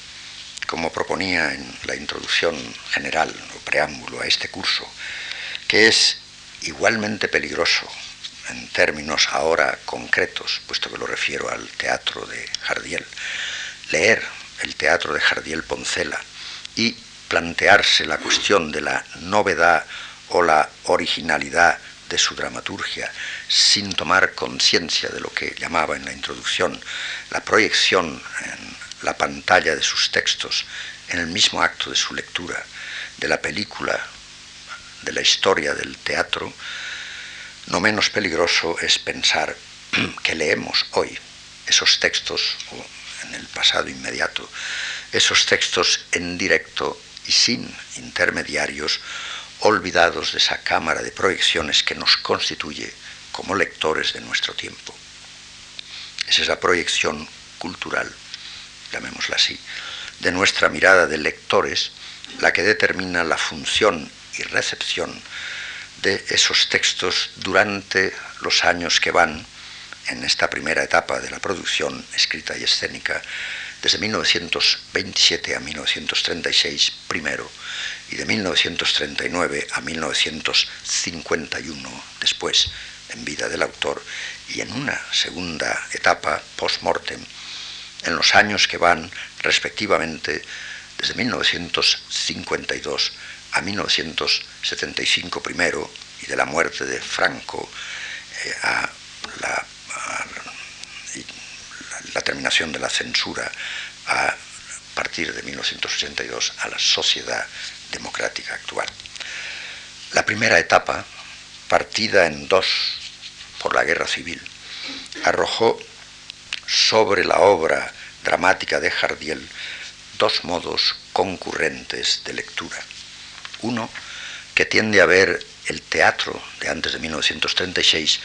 como proponía en la introducción general o preámbulo a este curso, que es igualmente peligroso en términos ahora concretos, puesto que lo refiero al teatro de Jardiel, leer el teatro de Jardiel Poncela y plantearse la cuestión de la novedad o la originalidad de su dramaturgia sin tomar conciencia de lo que llamaba en la introducción la proyección en la pantalla de sus textos en el mismo acto de su lectura de la película de la historia del teatro, no menos peligroso es pensar que leemos hoy esos textos, o en el pasado inmediato, esos textos en directo y sin intermediarios, olvidados de esa cámara de proyecciones que nos constituye como lectores de nuestro tiempo. Es esa proyección cultural, llamémosla así, de nuestra mirada de lectores la que determina la función y recepción de esos textos durante los años que van en esta primera etapa de la producción escrita y escénica, desde 1927 a 1936 primero y de 1939 a 1951 después, en vida del autor, y en una segunda etapa post-mortem, en los años que van respectivamente desde 1952 a 1975 primero y de la muerte de Franco eh, a, la, la, terminación de la censura a partir de 1982 a la sociedad democrática actual. La primera etapa, partida en dos por la guerra civil, arrojó sobre la obra dramática de Jardiel dos modos concurrentes de lectura. Uno, que tiende a ver el teatro de antes de 1936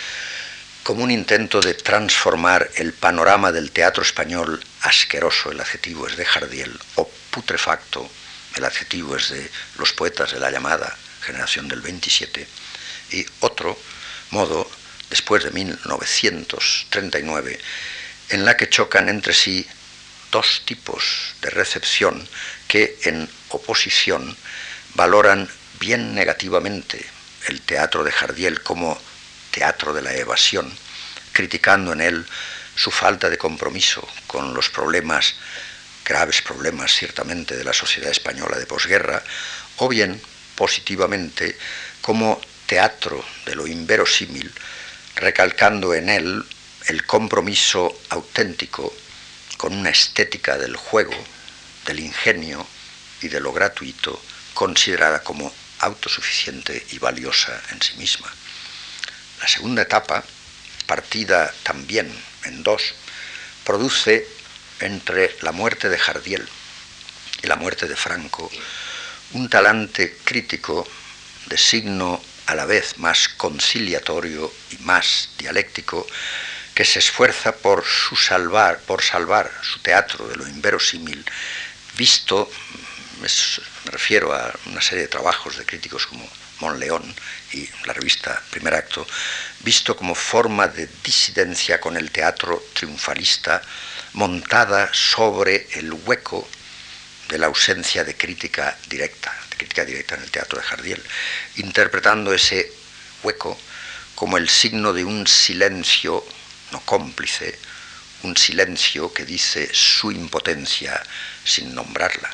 como un intento de transformar el panorama del teatro español asqueroso, el adjetivo es de Jardiel, o putrefacto, el adjetivo es de los poetas de la llamada generación del 27, y otro modo, después de 1939, en la que chocan entre sí dos tipos de recepción que en oposición valoran bien negativamente el teatro de Jardiel como teatro de la evasión, criticando en él su falta de compromiso con los problemas, graves problemas ciertamente de la sociedad española de posguerra, o bien positivamente como teatro de lo inverosímil, recalcando en él el compromiso auténtico con una estética del juego, del ingenio y de lo gratuito, considerada como autosuficiente y valiosa en sí misma. La segunda etapa, partida también en dos, produce entre la muerte de Jardiel y la muerte de Franco un talante crítico de signo a la vez más conciliatorio y más dialéctico que se esfuerza por su salvar, por salvar su teatro de lo inverosímil, visto me refiero a una serie de trabajos de críticos como Monleón y la revista Primer Acto, visto como forma de disidencia con el teatro triunfalista montada sobre el hueco de la ausencia de crítica directa, de crítica directa en el teatro de Jardiel, interpretando ese hueco como el signo de un silencio no cómplice, un silencio que dice su impotencia sin nombrarla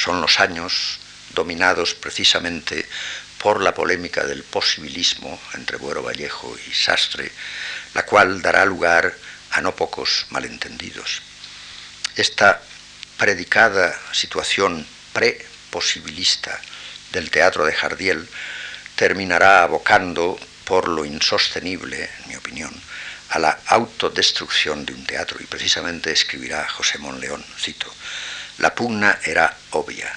son los años dominados precisamente por la polémica del posibilismo entre Buero Vallejo y Sastre, la cual dará lugar a no pocos malentendidos. Esta predicada situación pre-posibilista del teatro de Jardiel terminará abocando, por lo insostenible, en mi opinión, a la autodestrucción de un teatro, y precisamente escribirá José Monleón, cito, la pugna era obvia,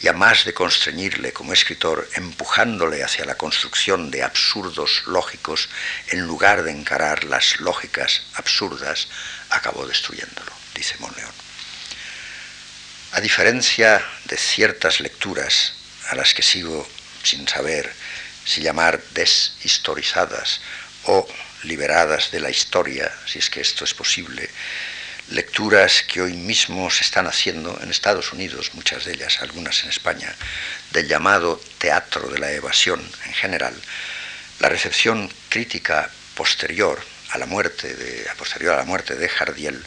y a más de constreñirle como escritor, empujándole hacia la construcción de absurdos lógicos, en lugar de encarar las lógicas absurdas, acabó destruyéndolo, dice Monleón. A diferencia de ciertas lecturas a las que sigo sin saber si llamar deshistorizadas o liberadas de la historia, si es que esto es posible, lecturas que hoy mismo se están haciendo en Estados Unidos, muchas de ellas, algunas en España, del llamado teatro de la evasión en general, la recepción crítica posterior a la muerte de, posterior a la muerte de Jardiel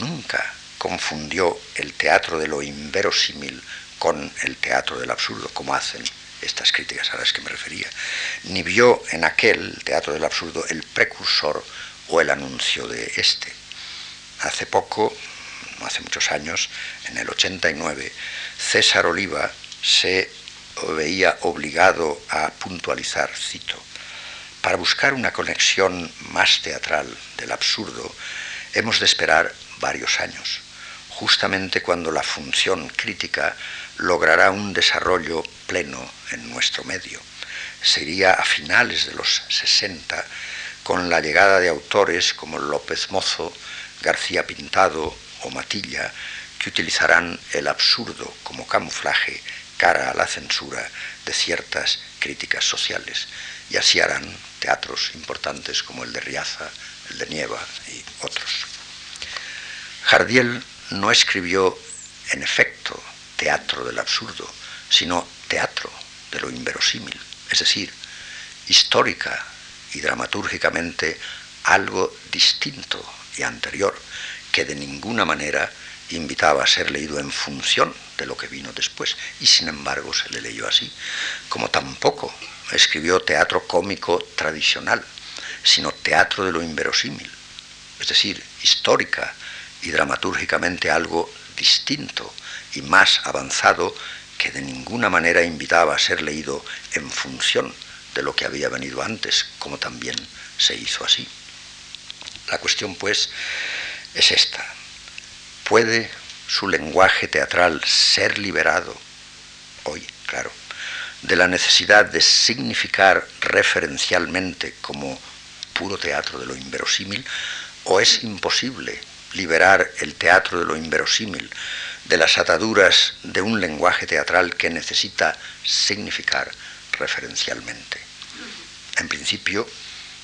nunca confundió el teatro de lo inverosímil con el teatro del absurdo, como hacen estas críticas a las que me refería, ni vio en aquel teatro del absurdo el precursor o el anuncio de este. Hace poco, no hace muchos años, en el 89, César Oliva se veía obligado a puntualizar, cito, para buscar una conexión más teatral del absurdo, hemos de esperar varios años, justamente cuando la función crítica logrará un desarrollo pleno en nuestro medio. Sería a finales de los 60 con la llegada de autores como López Mozo, García Pintado o Matilla, que utilizarán el absurdo como camuflaje cara a la censura de ciertas críticas sociales. Y así harán teatros importantes como el de Riaza, el de Nieva y otros. Jardiel no escribió, en efecto, teatro del absurdo, sino teatro de lo inverosímil, es decir, histórica y dramatúrgicamente algo distinto y anterior, que de ninguna manera invitaba a ser leído en función de lo que vino después, y sin embargo se le leyó así, como tampoco escribió teatro cómico tradicional, sino teatro de lo inverosímil, es decir, histórica y dramatúrgicamente algo distinto y más avanzado que de ninguna manera invitaba a ser leído en función de lo que había venido antes, como también se hizo así. La cuestión, pues, es esta. ¿Puede su lenguaje teatral ser liberado hoy, claro, de la necesidad de significar referencialmente como puro teatro de lo inverosímil, o es imposible liberar el teatro de lo inverosímil de las ataduras de un lenguaje teatral que necesita significar referencialmente. En principio,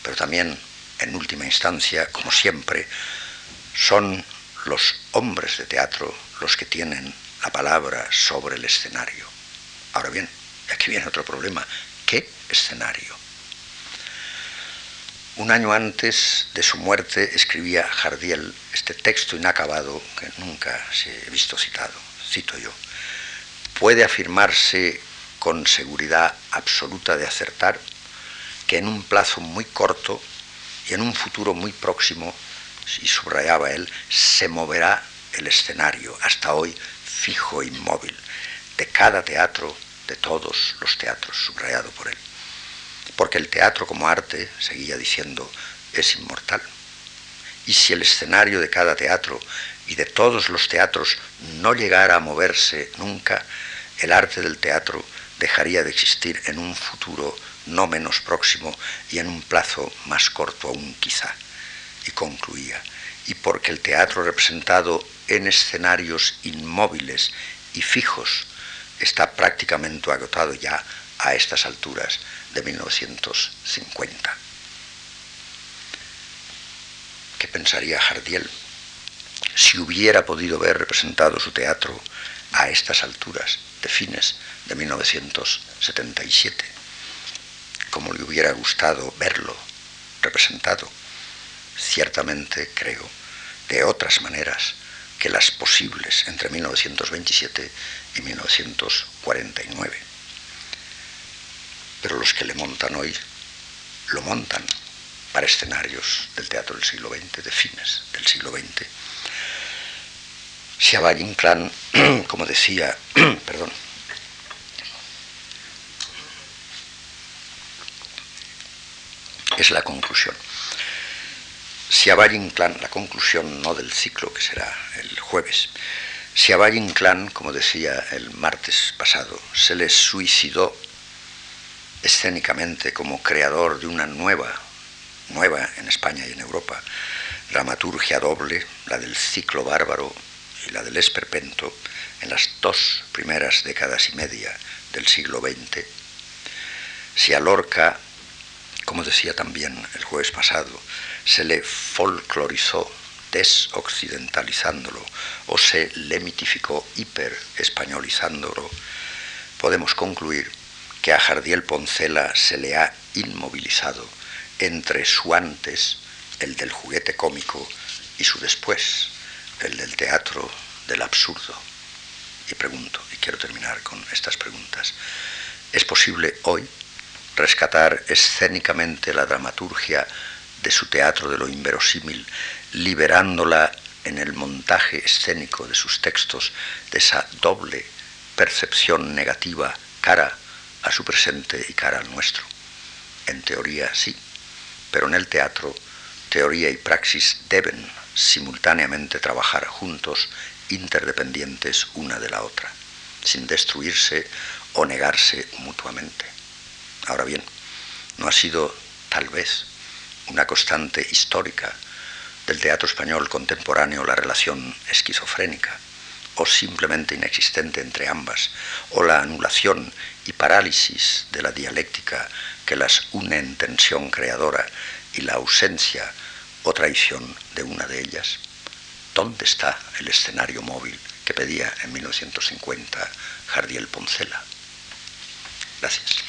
pero también en última instancia, como siempre, son los hombres de teatro los que tienen la palabra sobre el escenario. Ahora bien, aquí viene otro problema. ¿Qué escenario? Un año antes de su muerte escribía Jardiel este texto inacabado que nunca se he visto citado, cito yo. Puede afirmarse con seguridad absoluta de acertar que en un plazo muy corto y en un futuro muy próximo, y subrayaba él, se moverá el escenario, hasta hoy fijo e inmóvil, de cada teatro, de todos los teatros, subrayado por él porque el teatro como arte, seguía diciendo, es inmortal. Y si el escenario de cada teatro y de todos los teatros no llegara a moverse nunca, el arte del teatro dejaría de existir en un futuro no menos próximo y en un plazo más corto aún quizá. Y concluía, y porque el teatro representado en escenarios inmóviles y fijos está prácticamente agotado ya a estas alturas, de 1950. ¿Qué pensaría Jardiel si hubiera podido ver representado su teatro a estas alturas de fines de 1977? ¿Cómo le hubiera gustado verlo representado? Ciertamente, creo, de otras maneras que las posibles entre 1927 y 1949 pero los que le montan hoy lo montan para escenarios del teatro del siglo XX, de fines del siglo XX. Siabay Inclán, como decía, perdón, es la conclusión. Siabay Inclán, la conclusión no del ciclo que será el jueves. Siabay Inclán, como decía el martes pasado, se le suicidó escénicamente como creador de una nueva, nueva en España y en Europa, dramaturgia doble, la del ciclo bárbaro y la del esperpento, en las dos primeras décadas y media del siglo XX, si a Lorca, como decía también el jueves pasado, se le folclorizó desoccidentalizándolo o se le mitificó hiperespañolizándolo, podemos concluir que a Jardiel Poncela se le ha inmovilizado entre su antes, el del juguete cómico, y su después, el del teatro del absurdo. Y pregunto, y quiero terminar con estas preguntas, ¿es posible hoy rescatar escénicamente la dramaturgia de su teatro de lo inverosímil, liberándola en el montaje escénico de sus textos de esa doble percepción negativa cara a su presente y cara al nuestro. En teoría sí, pero en el teatro teoría y praxis deben simultáneamente trabajar juntos, interdependientes una de la otra, sin destruirse o negarse mutuamente. Ahora bien, no ha sido tal vez una constante histórica del teatro español contemporáneo la relación esquizofrénica, o simplemente inexistente entre ambas, o la anulación y parálisis de la dialéctica que las une en tensión creadora y la ausencia o traición de una de ellas? ¿Dónde está el escenario móvil que pedía en 1950 Jardiel Poncela? Gracias.